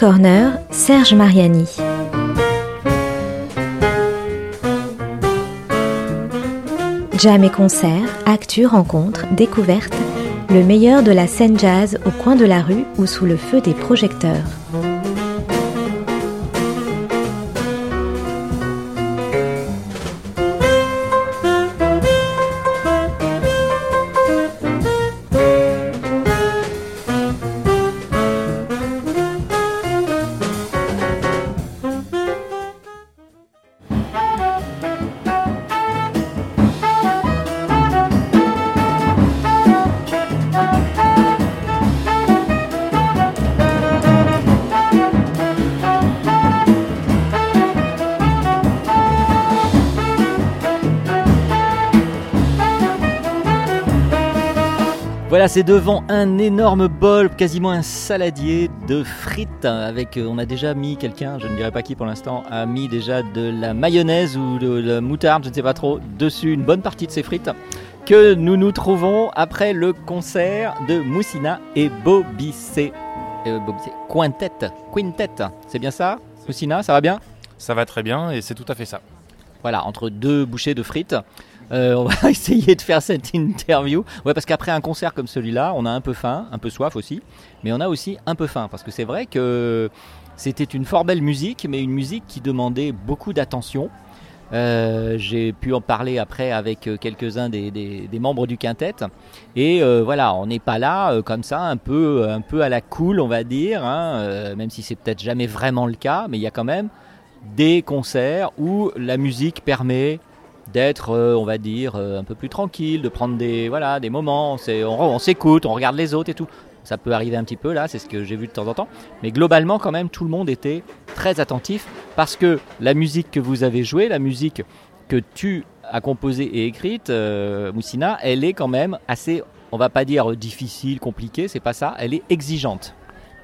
Corner, Serge Mariani. Jam et concerts, actus, rencontres, découvertes, le meilleur de la scène jazz au coin de la rue ou sous le feu des projecteurs. Voilà, c'est devant un énorme bol, quasiment un saladier de frites. Avec, euh, on a déjà mis quelqu'un, je ne dirais pas qui pour l'instant, a mis déjà de la mayonnaise ou de la moutarde, je ne sais pas trop, dessus une bonne partie de ces frites. Que nous nous trouvons après le concert de Moussina et Bobissé. Euh, Bobissé. Quintet. Quintet. C'est bien ça? Moussina, ça va bien? Ça va très bien et c'est tout à fait ça. Voilà, entre deux bouchées de frites. Euh, on va essayer de faire cette interview. Ouais, parce qu'après un concert comme celui-là, on a un peu faim, un peu soif aussi, mais on a aussi un peu faim parce que c'est vrai que c'était une fort belle musique, mais une musique qui demandait beaucoup d'attention. Euh, J'ai pu en parler après avec euh, quelques-uns des, membres du quintet. Et voilà, on n'est pas là comme ça, un peu, un peu à la cool, on va dire, hein, même si c'est peut-être jamais vraiment le cas, mais il y a quand même des concerts où la musique permet d'être, euh, on va dire, euh, un peu plus tranquille, de prendre des, voilà, des moments, on, s'écoute, on regarde les autres et tout. Ça peut arriver un petit peu là, c'est ce que j'ai vu de temps en temps. Mais globalement, quand même, tout le monde était très attentif parce que la musique que vous avez jouée, la musique que tu as composée et écrite, euh, Moussina, elle est quand même assez, on va pas dire difficile, compliquée, c'est pas ça, elle est exigeante.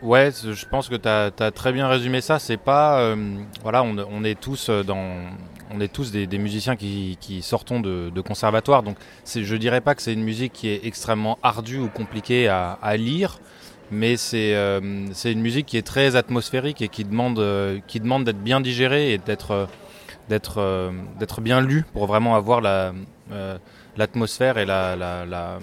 Ouais, je pense que tu as, très bien résumé ça. C'est pas. Voilà, on, est tous dans. On est tous des, musiciens qui, sortons de, conservatoire. Donc, je dirais pas que c'est une musique qui est extrêmement ardue ou compliquée à, lire. Mais c'est euh, une musique qui est très atmosphérique et qui demande, euh, d'être bien digérée et d'être d'être bien lu pour vraiment avoir l'atmosphère la, et la,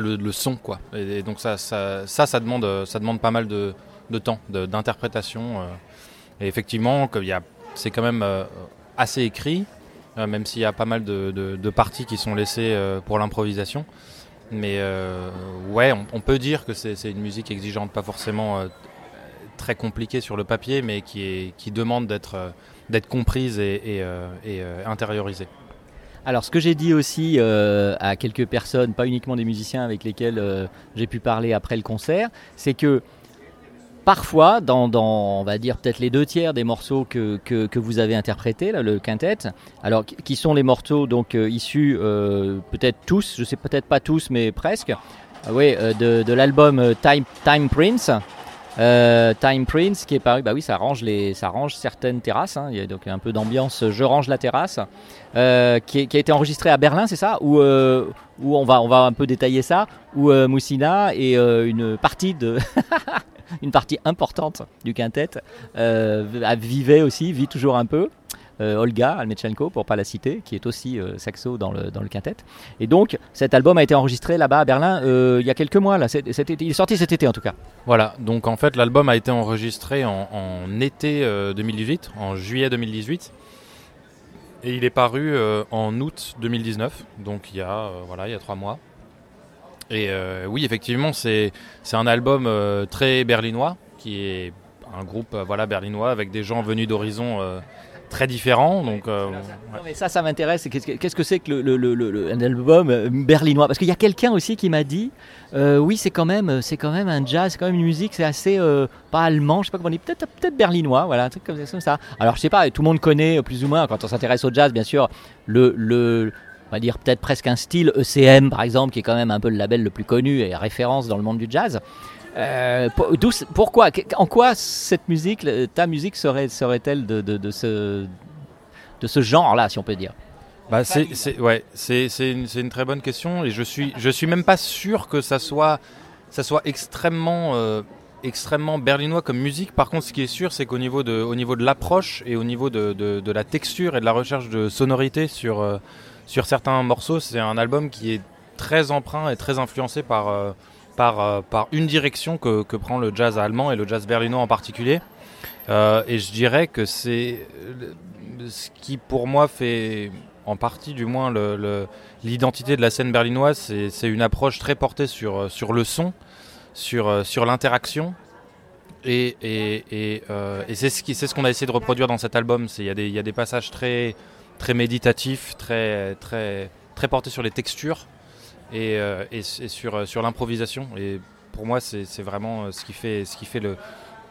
le, son quoi et, donc ça, ça demande pas mal de, temps d'interprétation euh, et effectivement c'est quand même euh, assez écrit euh, même s'il y a pas mal de, de, parties qui sont laissées euh, pour l'improvisation. Mais euh, ouais on, peut dire que c'est une musique exigeante pas forcément très compliquée sur le papier mais qui est qui demande d'être comprise et, et, et intériorisée. Alors, ce que j'ai dit aussi à quelques personnes, pas uniquement des musiciens avec lesquels j'ai pu parler après le concert, c'est que parfois, dans, on va dire peut-être les deux tiers des morceaux que, que, vous avez interprétés, là, le quintet, alors qui sont les morceaux donc euh, issus peut-être tous, je sais peut-être pas tous, mais presque, oui, de, de l'album Time, Time Prince. Euh, Time Prince qui est paru, bah oui, ça range, les, ça range certaines terrasses. Hein. Il y a donc un peu d'ambiance. Je range la terrasse, euh, qui, a été enregistré à Berlin, c'est ça Où, euh, où on va, on va un peu détailler ça. Où euh, Moussina et une partie de, une partie importante du quintet vivait aussi, vit toujours un peu euh, Olga Almechenko, pour pas la citer, qui est aussi euh, saxo dans le, quintet. Et donc, cet album a été enregistré là-bas à Berlin euh, il y a quelques mois. Là. Il est sorti cet été en tout cas. Voilà, donc en fait, l'album a été enregistré en, en été 2018, en juillet 2018. Et il est paru en août 2019, donc il y a, voilà, il y a trois mois. Et oui, effectivement, c'est un album très berlinois, qui est un groupe voilà, berlinois avec des gens venus d'horizons très différents. Donc, euh, non, mais ça, ça m'intéresse. Qu'est-ce que c'est que le, le, le, un album berlinois? Parce qu'il y a quelqu'un aussi qui m'a dit, euh, oui, c'est quand même, c'est quand même un jazz, c'est quand même une musique, c'est assez euh, pas allemand, je sais pas comment on dit, peut-être peut-être berlinois, voilà, un truc comme ça. Alors je sais pas, tout le monde connaît plus ou moins quand on s'intéresse au jazz, bien sûr, le, le on va dire peut-être presque un style ECM par exemple, qui est quand même un peu le label le plus connu et référence dans le monde du jazz. Euh, pour, pourquoi En quoi cette musique, ta musique serait, serait-elle de, ce, de ce genre-là, si on peut dire? Bah c'est ouais une, une très bonne question et je suis je suis même pas sûr que ça soit ça soit extrêmement euh, extrêmement berlinois comme musique. Par contre, ce qui est sûr, c'est qu'au niveau de, de l'approche et au niveau de, de, de, la texture et de la recherche de sonorité sur, euh, sur certains morceaux, c'est un album qui est très emprunt et très influencé par, euh, par, euh, par une direction que, que, prend le jazz allemand et le jazz berlinois en particulier. et je dirais que c'est ce qui, pour moi, fait en partie du moins l'identité de la scène berlinoise, c'est une approche très portée sur, sur le son sur, euh, sur l'interaction. Et, et, et, euh, et c'est ce qu'on ce a essayé de reproduire dans cet album. Il y, y, a des passages très, très méditatifs, très, très, très portés sur les textures et, euh, sur, sur l'improvisation. Et pour moi, c'est vraiment ce qui fait, ce qui fait le,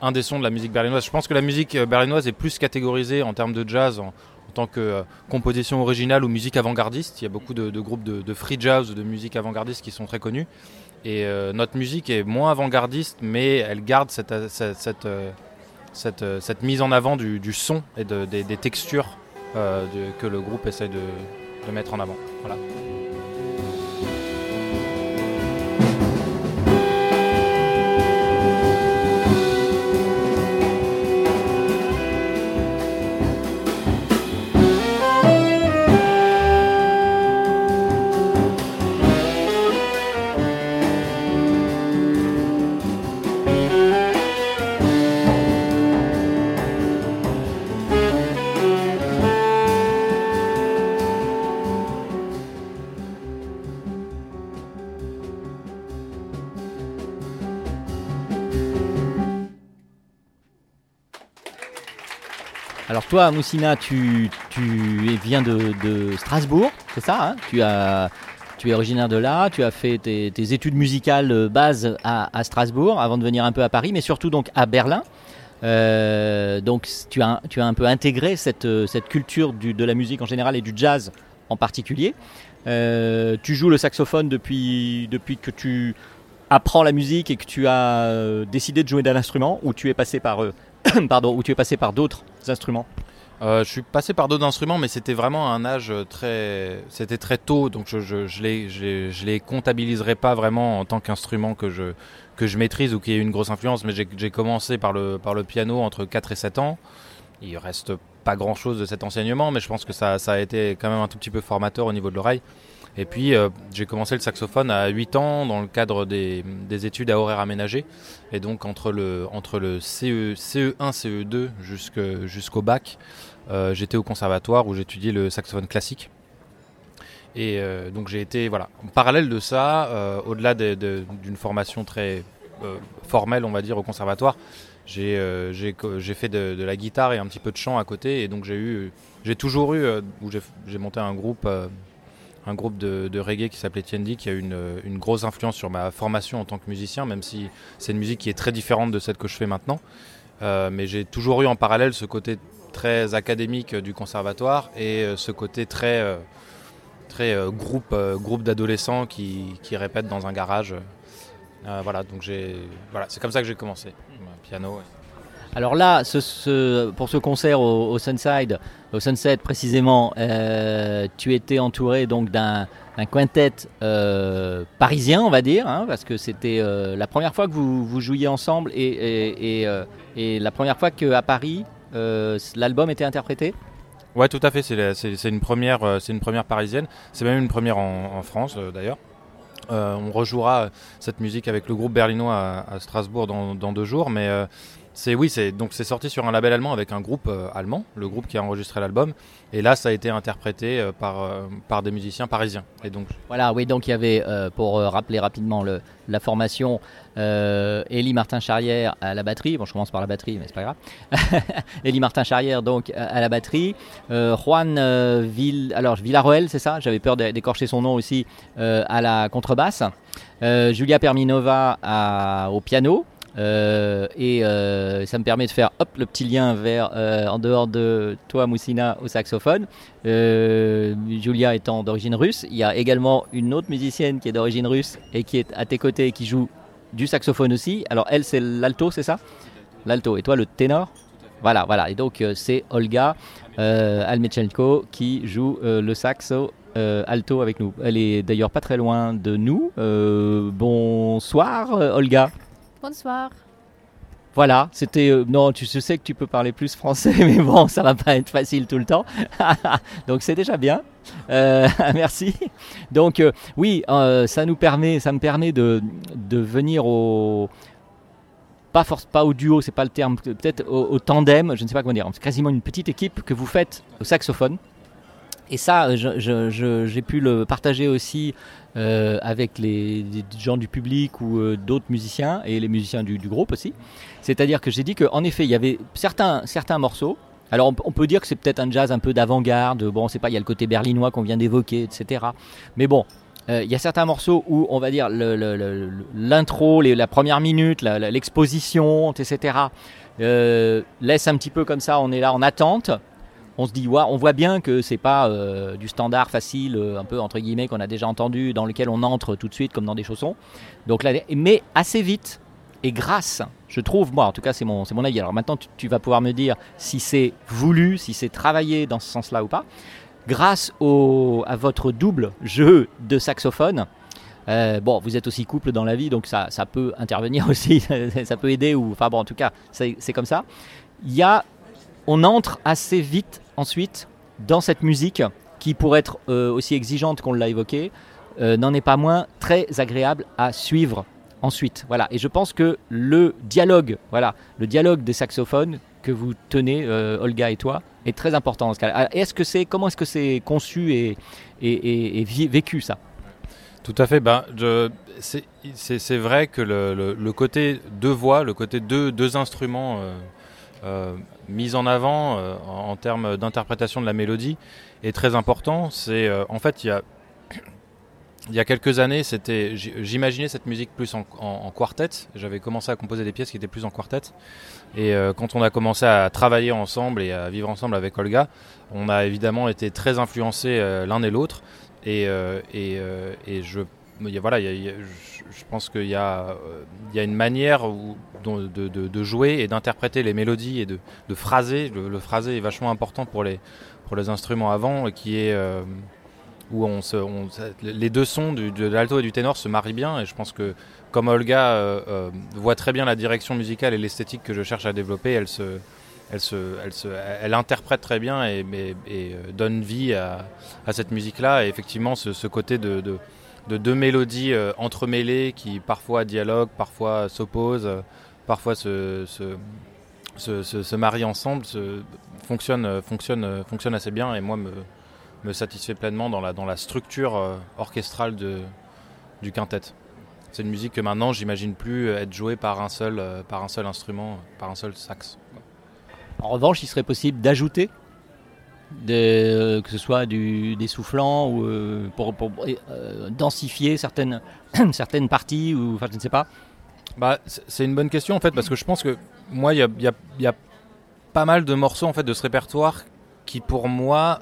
un des sons de la musique berlinoise. Je pense que la musique berlinoise est plus catégorisée en termes de jazz, en, tant que composition originale ou musique avant-gardiste. Il y a beaucoup de, groupes de, free jazz ou de musique avant-gardiste qui sont très connus. Et euh, notre musique est moins avant-gardiste, mais elle garde cette, cette, cette, euh, euh, mise en avant du, son et de, des, des, textures de, que le groupe essaie de, de mettre en avant. Voilà. Moussina, tu, viens de, Strasbourg, c'est ça hein? Tu, es originaire de là, tu as fait tes, études musicales base à, Strasbourg avant de venir un peu à Paris, mais surtout donc à Berlin. Euh, donc tu as, un peu intégré cette, culture de la musique en général et du jazz en particulier. Euh, tu joues le saxophone depuis, que tu apprends la musique et que tu as euh, décidé de jouer d'un instrument ou tu es passé par où tu es passé par d'autres instruments? Euh, je suis passé par d'autres instruments, mais c'était vraiment un âge très, c'était très tôt, donc je, je, les, je, les comptabiliserai pas vraiment en tant qu'instrument que je, que je maîtrise ou qui ait une grosse influence. Mais j'ai commencé par le, par le piano entre 4 et 7 ans. Il reste pas grand chose de cet enseignement, mais je pense que ça, ça a été quand même un tout petit peu formateur au niveau de l'oreille. Et puis euh, j'ai commencé le saxophone à 8 ans dans le cadre des, des études à horaire aménagé. Et donc entre le, entre le CE, CE1, CE2 jusqu'au jusqu'au bac, euh, j'étais au conservatoire où j'étudiais le saxophone classique. Et euh, donc j'ai été, voilà, en parallèle de ça, euh, au-delà d'une formation très euh, formelle, on va dire, au conservatoire, j'ai euh, fait de, la guitare et un petit peu de chant à côté. Et donc j'ai toujours eu, où j'ai monté un groupe un groupe de, reggae qui s'appelait Tiendi, qui a une, une, grosse influence sur ma formation en tant que musicien, même si c'est une musique qui est très différente de celle que je fais maintenant. Euh, mais j'ai toujours eu en parallèle ce côté très académique du conservatoire et euh, ce côté très, euh, très euh, groupe, euh, groupe d'adolescents qui, qui, répètent dans un garage. Euh, voilà, donc j'ai, voilà, c'est comme ça que j'ai commencé, piano. Alors là, pour ce concert au, Sunside, au Sunset précisément, euh, tu étais entouré donc d'un quintet euh, parisien, on va dire, hein, parce que c'était euh, la première fois que vous, vous jouiez ensemble et, la première fois qu'à Paris, l'album était interprété? Ouais, tout à fait. C'est une première, c'est une première parisienne. C'est même une première en, France d'ailleurs. on rejouera cette musique avec le groupe berlinois à, à Strasbourg dans, dans, deux jours, mais c'est oui, c'est donc c'est sorti sur un label allemand avec un groupe euh, allemand, le groupe qui a enregistré l'album. Et là, ça a été interprété euh, par euh, par des musiciens parisiens. Et donc voilà, oui, donc il y avait pour rappeler rapidement le, la formation, Élie Martin Charrière à la batterie. Bon, je commence par la batterie, mais c'est pas grave. Élie Martin Charrière donc à la batterie, Juan Vill, alors Villaroel, c'est ça? J'avais peur d'écorcher son nom aussi à la contrebasse. Julia Perminova au piano. Euh, et euh, ça me permet de faire hop le petit lien vers euh, en dehors de toi Moussina au saxophone. Julia étant d'origine russe il y a également une autre musicienne qui est d'origine russe et qui est à tes côtés qui joue du saxophone aussi. Alors elle c'est l'alto c'est ça? L'alto. Et toi le ténor? Voilà voilà. Et donc c'est Olga Almechenko qui joue le saxo alto avec nous. Elle est d'ailleurs pas très loin de nous. Bonsoir Olga Bonsoir. Voilà, c'était. Euh, non, tu je sais que tu peux parler plus français, mais bon, ça va pas être facile tout le temps. Donc c'est déjà bien. Euh, merci. Donc euh, oui, ça nous permet, ça me permet de, de venir au pas force, pas au duo, c'est pas le terme, peut-être au, tandem, je ne sais pas comment dire. C'est quasiment une petite équipe que vous faites au saxophone. Et ça, j'ai pu le partager aussi euh, avec les, gens du public ou euh, d'autres musiciens et les musiciens du, groupe aussi. C'est-à-dire que j'ai dit qu'en effet, il y avait certains, certains morceaux. Alors on, peut dire que c'est peut-être un jazz un peu d'avant-garde. Bon, c'est pas, il y a le côté berlinois qu'on vient d'évoquer, etc. Mais bon, euh, il y a certains morceaux où on va dire l'intro, la première minute, l'exposition, etc. laisse un petit peu comme ça, on est là en attente on se dit, on voit bien que c'est pas euh, du standard facile, euh, un peu entre guillemets, qu'on a déjà entendu, dans lequel on entre tout de suite comme dans des chaussons. Donc mais assez vite, et grâce, je trouve, moi en tout cas c'est mon, mon avis, alors maintenant tu, vas pouvoir me dire si c'est voulu, si c'est travaillé dans ce sens-là ou pas, grâce à votre double jeu de saxophone, euh, bon, vous êtes aussi couple dans la vie, donc ça, ça peut intervenir aussi, ça peut aider, ou enfin bon, en tout cas, c'est comme ça. Il y a, on entre assez vite ensuite dans cette musique qui, pour être euh, aussi exigeante qu'on l'a évoqué, euh, n'en est pas moins très agréable à suivre ensuite. Voilà. Et je pense que le dialogue, voilà, le dialogue des saxophones que vous tenez, euh, Olga et toi, est très important. Est-ce que c'est, comment est-ce que c'est conçu et, et, vécu ça? Tout à fait. Ben, c'est, vrai que le, côté deux voix, le côté deux, deux instruments mise en avant euh, en, termes d'interprétation de la mélodie est très important. C'est euh, en fait il y a il y a quelques années, c'était, j'imaginais cette musique plus en, quartet. J'avais commencé à composer des pièces qui étaient plus en quartet. Et quand on a commencé à travailler ensemble et à vivre ensemble avec Olga, on a évidemment été très influencés l'un et l'autre. Et, et, et, je voilà, je pense qu'il y, a, il y a une manière de, jouer et d'interpréter les mélodies et de, phraser. Le, phraser est vachement important pour les, pour les instruments avant, qui est euh, où on se, les deux sons de l'alto et du ténor se marient bien. Et je pense que comme Olga euh, euh, voit très bien la direction musicale et l'esthétique que je cherche à développer, elle se, elle, se, elle, se, elle interprète très bien et, donne vie à, à cette musique-là. Et effectivement, ce, côté de, de deux mélodies euh, entremêlées qui parfois dialoguent, parfois s'opposent, parfois se, se, se, se, marient ensemble, fonctionne, fonctionne, fonctionne assez bien et moi me, me satisfait pleinement dans la, dans la structure euh, orchestrale de, du quintet. C'est une musique que maintenant j'imagine plus être jouée par un seul, euh, par un seul instrument, par un seul sax. En revanche, il serait possible d'ajouter que ce soit du, des soufflants ou euh, pour, euh, densifier certaines, certaines parties ou enfin je ne sais pas bah, c'est une bonne question en fait parce que je pense que moi il y a, y, a, y a, pas mal de morceaux en fait de ce répertoire qui pour moi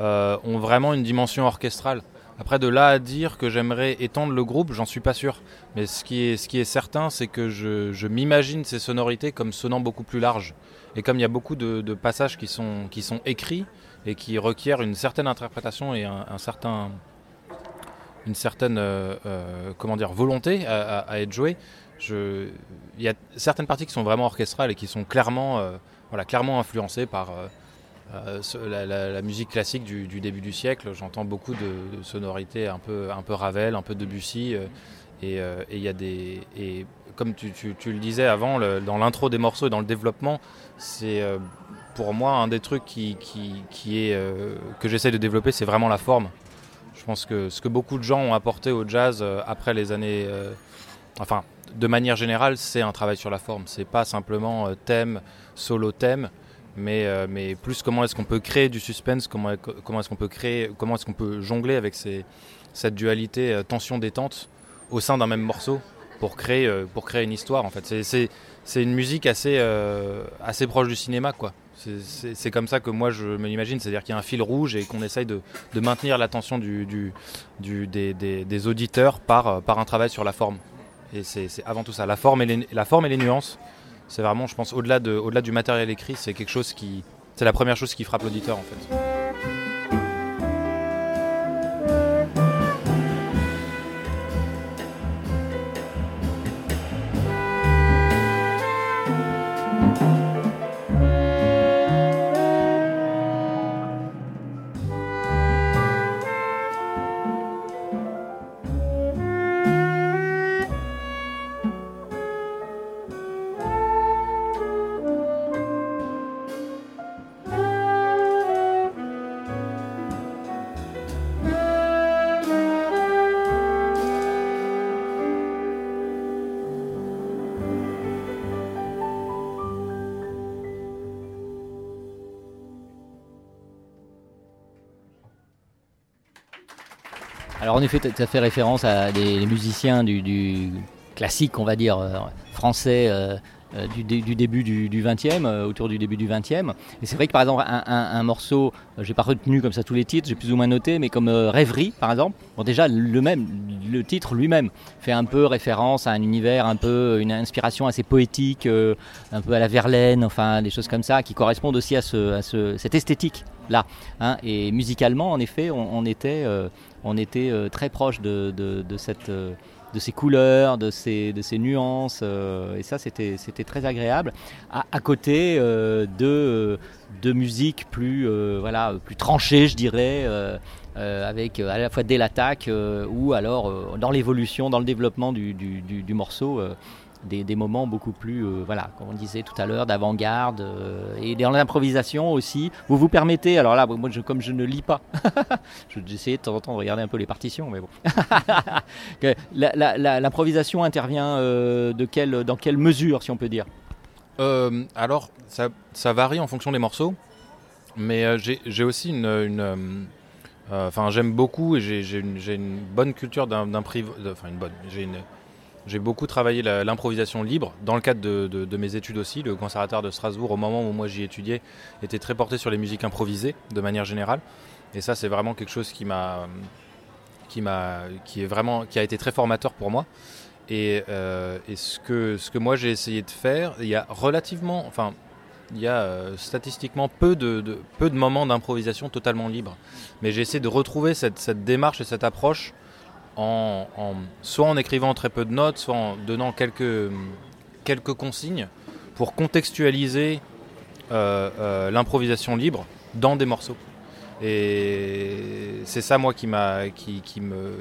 euh, ont vraiment une dimension orchestrale. Après de là à dire que j'aimerais étendre le groupe, j'en suis pas sûr. Mais ce qui est, ce qui est certain, c'est que je, je m'imagine ces sonorités comme sonnant beaucoup plus large. Et comme il y a beaucoup de, passages qui sont, qui sont écrits et qui requièrent une certaine interprétation et un, certain, une certaine euh, euh, comment dire, volonté à, être jouée, je, il y a certaines parties qui sont vraiment orchestrales et qui sont clairement, euh, voilà, clairement influencées par la, musique classique du, début du siècle. J'entends beaucoup de, sonorités un peu, Ravel, un peu Debussy. a des. Et comme tu, le disais avant, dans l'intro des morceaux et dans le développement, c'est euh, pour moi un des trucs qui, est, euh, que j'essaie de développer, c'est vraiment la forme. Je pense que ce que beaucoup de gens ont apporté au jazz euh, après les années. enfin, de manière générale, c'est un travail sur la forme. C'est pas simplement thème, solo thème, mais, mais plus comment est-ce qu'on peut créer du suspense, comment, est-ce qu'on peut créer, comment est-ce qu'on peut jongler avec cette dualité tension-détente au sein d'un même morceau pour créer, euh, pour créer une histoire en fait. C'est une musique assez, euh, assez proche du cinéma quoi. C'est comme ça que moi je me l'imagine, c'est-à-dire qu'il y a un fil rouge et qu'on essaye de, de, maintenir l'attention du, du, des, des, auditeurs par, euh, par un travail sur la forme. Et c'est avant tout ça, la forme et la forme et les nuances. C'est vraiment, je pense, au-delà de, au du matériel écrit, c'est quelque chose qui, c'est la première chose qui frappe l'auditeur en fait. Alors en effet, tu as fait référence à des musiciens du, classique, on va dire, français euh, du, début du, 20e, euh, autour du début du 20e. Et c'est vrai que par exemple, un, morceau, euh, j'ai pas retenu comme ça tous les titres, j'ai plus ou moins noté, mais comme Rêverie par exemple, bon, déjà le même, le titre lui-même fait un peu référence à un univers, un peu une inspiration assez poétique, un peu à la Verlaine, enfin des choses comme ça, qui correspondent aussi à, ce, cette esthétique là. Hein. Et musicalement, en effet, on, était, on était très proche de, de cette de ces couleurs, de ces, de ces nuances. Euh, et ça, c'était, très agréable. À, côté euh, de, de musique plus, euh, voilà, plus tranchée, je dirais, avec à la fois dès l'attaque ou alors dans l'évolution, dans le développement du, du morceau des, moments beaucoup plus, euh, voilà, comme on disait tout à l'heure, d'avant-garde euh, et dans l'improvisation aussi. Vous vous permettez, alors là, moi, comme je ne lis pas, j'essaie de temps en temps de regarder un peu les partitions, mais bon. L'improvisation intervient euh, de quelle, dans quelle mesure, si on peut dire? Alors, ça, ça, varie en fonction des morceaux, mais j'ai aussi une, enfin, j'aime beaucoup et j'ai une, une, bonne culture d'improvisation. Enfin, une bonne. J'ai une j'ai beaucoup travaillé l'improvisation libre dans le cadre de, mes études aussi. Le conservatoire de Strasbourg, au moment où moi j'y étudiais, était très porté sur les musiques improvisées de manière générale. Et ça, c'est vraiment quelque chose qui m'a, qui m'a, qui est vraiment, qui a été très formateur pour moi. Et, euh, ce que ce que moi j'ai essayé de faire, il y a relativement, enfin, il y a euh, statistiquement peu de, peu de moments d'improvisation totalement libres. Mais j'ai essayé de retrouver cette démarche et cette approche soit en écrivant très peu de notes, soit en donnant quelques, quelques consignes pour contextualiser euh, euh, l'improvisation libre dans des morceaux. Et c'est ça, moi, qui m'a qui, qui me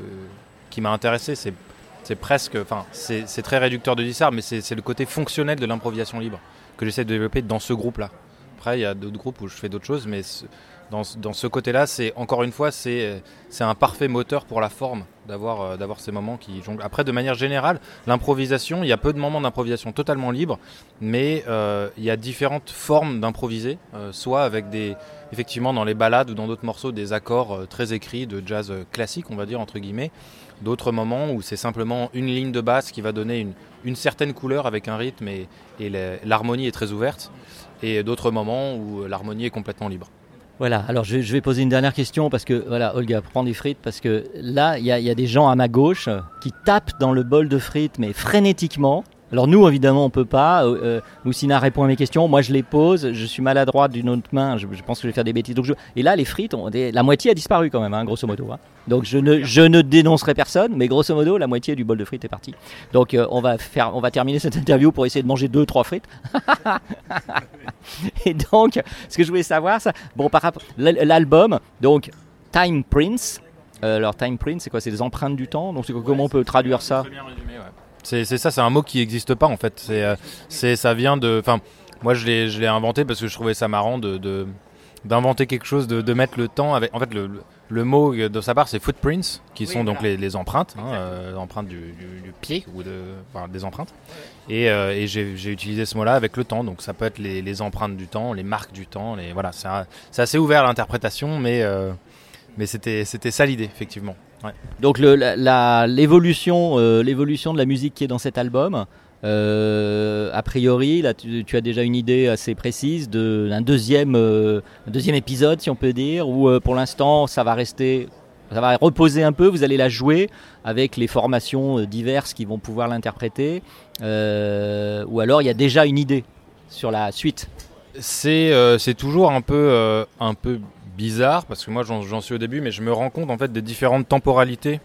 qui m'a intéressé. C'est c'est presque, enfin, c'est très réducteur de dire ça, mais c'est le côté fonctionnel de l'improvisation libre que j'essaie de développer dans ce groupe-là. Après, il y a d'autres groupes où je fais d'autres choses, mais dans, ce côté-là, c'est encore une fois, c'est un parfait moteur pour la forme d'avoir euh, d'avoir ces moments qui jonglent. Après, de manière générale, l'improvisation, il y a peu de moments d'improvisation totalement libres, mais euh, il y a différentes formes d'improviser, euh, soit avec des effectivement dans les balades ou dans d'autres morceaux des accords très écrits de jazz classique, on va dire entre guillemets. D'autres moments où c'est simplement une ligne de basse qui va donner une, certaine couleur avec un rythme et l'harmonie est très ouverte. Et d'autres moments où l'harmonie est complètement libre. Voilà, alors je, vais poser une dernière question parce que, voilà, Olga, prends des frites parce que là, il y a, des gens à ma gauche qui tapent dans le bol de frites, mais frénétiquement. Alors nous, évidemment, on peut pas. Euh, euh, Moussina répond à mes questions. Moi, je les pose. Je suis maladroit d'une autre main. Je, pense que je vais faire des bêtises. Donc. Et là, les frites, la moitié a disparu quand même, hein, grosso modo. Hein. Donc je ne, dénoncerai personne, mais grosso modo, la moitié du bol de frites est partie. Donc euh, on va terminer cette interview pour essayer de manger deux, trois frites. et donc, ce que je voulais savoir, ça, bon, l'album, donc Time Prince. alors Time Prince, c'est quoi? C'est des empreintes du temps? Donc comment on peut traduire ça? C'est ça, c'est un mot qui n'existe pas en fait. C'est, euh, c'est, ça vient de. Enfin, moi je l'ai, je l'ai inventé parce que je trouvais ça marrant de, d'inventer quelque chose, de, de, mettre le temps avec. En fait, le, le mot de sa part, c'est footprints, qui sont donc les, les, empreintes, hein, euh, empreintes du, du, pied ou de, enfin, des empreintes. Et, euh, et j'ai, j'ai utilisé ce mot-là avec le temps, donc ça peut être les, les, empreintes du temps, les marques du temps. Les, voilà, c'est, c'est assez ouvert à l'interprétation, mais mais c'était c'était ça l'idée effectivement. Donc l'évolution euh, l'évolution de la musique qui est dans cet album. Euh, a priori, là, tu, as déjà une idée assez précise d'un deuxième, euh, deuxième épisode, si on peut dire, où pour l'instant, ça va rester, ça va reposer un peu. Vous allez la jouer avec les formations diverses qui vont pouvoir l'interpréter, ou alors il y a déjà une idée sur la suite. C'est c'est toujours un peu un peu bizarre parce que moi j'en suis au début, mais je me rends compte en fait des différentes temporalités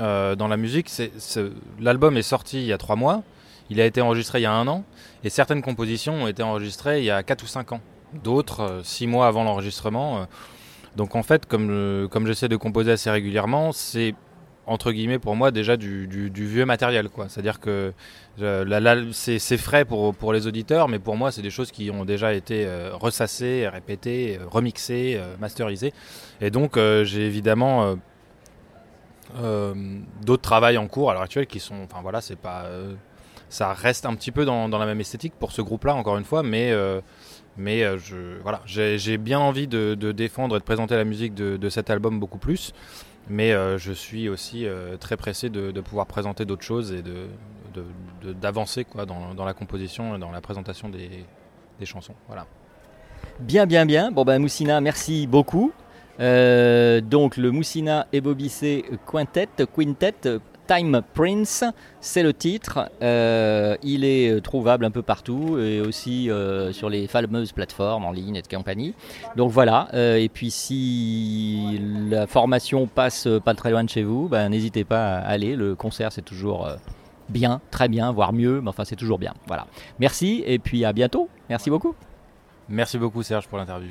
euh, dans la musique. L'album est sorti il y a trois mois, il a été enregistré il y a un an, et certaines compositions ont été enregistrées il y a quatre ou cinq ans, d'autres euh, six mois avant l'enregistrement. Euh. donc en fait, comme, comme j'essaie de composer assez régulièrement, c'est entre guillemets pour moi déjà du, vieux matériel quoi c'est à dire que c'est frais pour, les auditeurs mais pour moi c'est des choses qui ont déjà été euh, ressassées répétées euh, remixées euh, masterisées et donc j'ai évidemment d'autres travails en cours à l'heure actuelle qui sont enfin voilà c'est pas ça reste un petit peu dans, la même esthétique pour ce groupe-là, encore une fois, mais mais voilà, j'ai bien envie de, défendre et de présenter la musique de, cet album beaucoup plus. Mais je suis aussi très pressé de, pouvoir présenter d'autres choses et d'avancer quoi dans, la composition et dans la présentation des, chansons. Bien, bien, bien. Bon, ben, Moussina, merci beaucoup. Euh, donc, le Moussina et Bobissé Quintet, Quintet, Time Prince, c'est le titre. Euh, il est trouvable un peu partout et aussi euh, sur les fameuses plateformes en ligne et de compagnie. Donc voilà. et puis si la formation passe pas très loin de chez vous, ben, n'hésitez pas à aller. Le concert, c'est toujours bien, très bien, voire mieux, mais enfin c'est toujours bien. Voilà. Merci et puis à bientôt. Merci beaucoup. Merci beaucoup Serge pour l'interview.